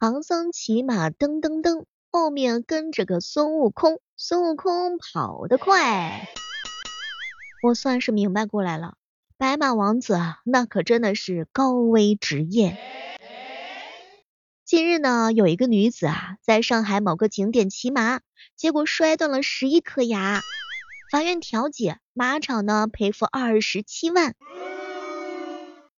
唐僧骑马噔噔噔，后面跟着个孙悟空，孙悟空跑得快。我算是明白过来了，白马王子啊，那可真的是高危职业。近日呢，有一个女子啊，在上海某个景点骑马，结果摔断了十一颗牙，法院调解，马场呢赔付二十七万。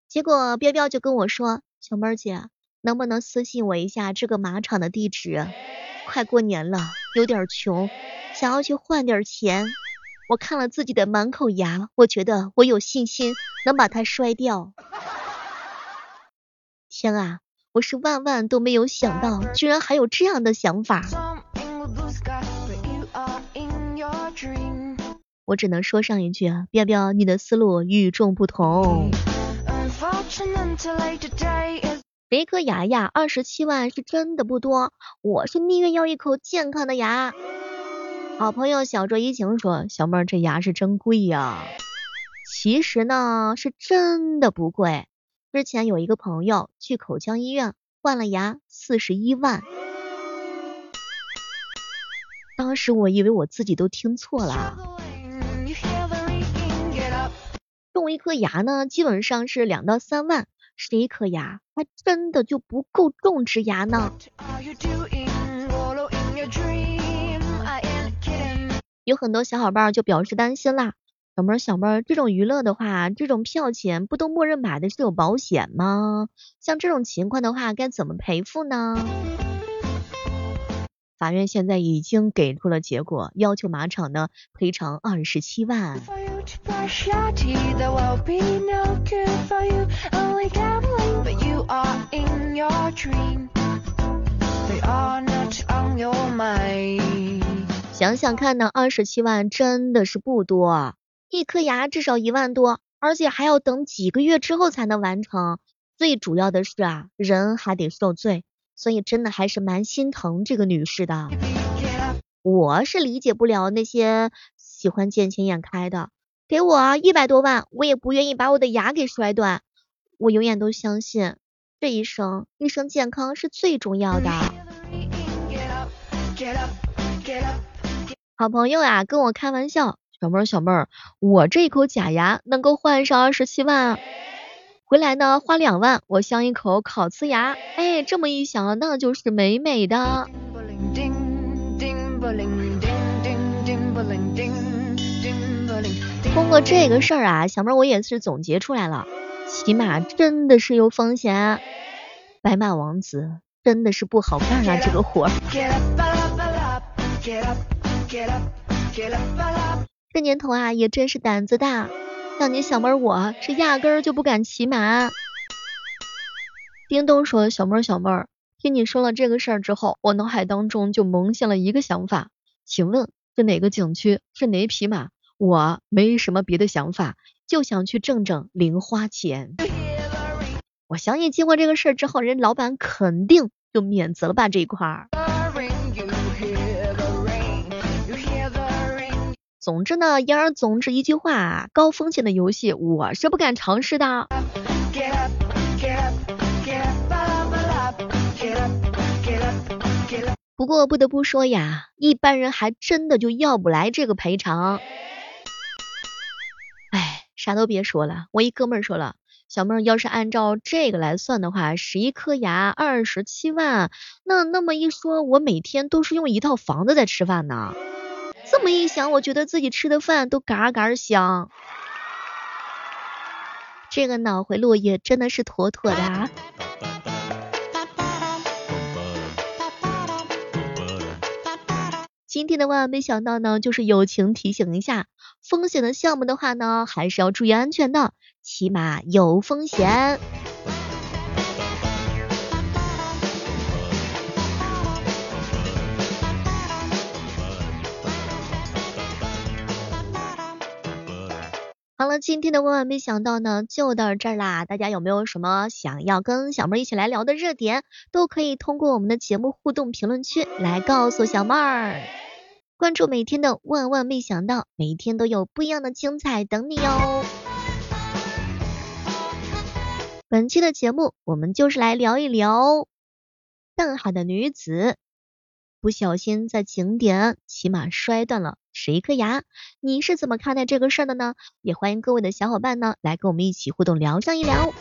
结果彪彪就跟我说：“小妹儿姐，能不能私信我一下这个马场的地址？快过年了，有点穷，想要去换点钱。我看了自己的满口牙，我觉得我有信心能把它摔掉。天啊！”我是万万都没有想到，居然还有这样的想法。我只能说上一句，彪彪，你的思路与众不同。Unfortunately, today is 这颗牙呀，二十七万是真的不多，我是宁愿要一口健康的牙。好朋友小卓怡情说，小妹儿这牙是真贵呀。其实呢，是真的不贵。之前有一个朋友去口腔医院换了牙，四十一万。当时我以为我自己都听错了。种一颗牙呢，基本上是两到三万，十一颗牙还真的就不够种植牙呢。有很多小伙伴就表示担心啦。小妹儿，小妹儿，这种娱乐的话，这种票钱不都默认买的是有保险吗？像这种情况的话，该怎么赔付呢？法院现在已经给出了结果，要求马场呢赔偿二十七万。想想看呢，二十七万真的是不多。一颗牙至少一万多，而且还要等几个月之后才能完成。最主要的是啊，人还得受罪，所以真的还是蛮心疼这个女士的。我是理解不了那些喜欢见钱眼开的，给我一百多万，我也不愿意把我的牙给摔断。我永远都相信，这一生一生健康是最重要的。好朋友呀，跟我开玩笑。小妹儿，小妹儿，我这一口假牙能够换上二十七万，回来呢花两万，我镶一口烤瓷牙，哎，这么一想，那就是美美的。通过这个事儿啊，小妹儿我也是总结出来了，骑马真的是有风险，白马王子真的是不好干啊，这个活儿。这年头啊，也真是胆子大。像你小妹儿，我是压根儿就不敢骑马。叮咚说：“小妹儿，小妹儿，听你说了这个事儿之后，我脑海当中就萌现了一个想法。请问是哪个景区？是哪匹马？我没什么别的想法，就想去挣挣零花钱。我相信经过这个事儿之后，人老板肯定就免责了吧这一块儿。”总之呢，言而总之一句话，高风险的游戏我是不敢尝试的。不过不得不说呀，一般人还真的就要不来这个赔偿。啥都别说了，我一哥们儿说了，小妹儿要是按照这个来算的话，十一颗牙二十七万，那那么一说，我每天都是用一套房子在吃饭呢。这么一想，我觉得自己吃的饭都嘎嘎香。这个脑回路也真的是妥妥的啊。今天的万万没想到呢，就是友情提醒一下，风险的项目的话呢，还是要注意安全的，起码有风险。好了，今天的万万没想到呢，就到这儿啦。大家有没有什么想要跟小妹一起来聊的热点，都可以通过我们的节目互动评论区来告诉小妹儿。关注每天的万万没想到，每天都有不一样的精彩等你哟。本期的节目，我们就是来聊一聊邓海的女子不小心在景点骑马摔断了十一颗牙，你是怎么看待这个事儿的呢？也欢迎各位的小伙伴呢来跟我们一起互动聊上一聊。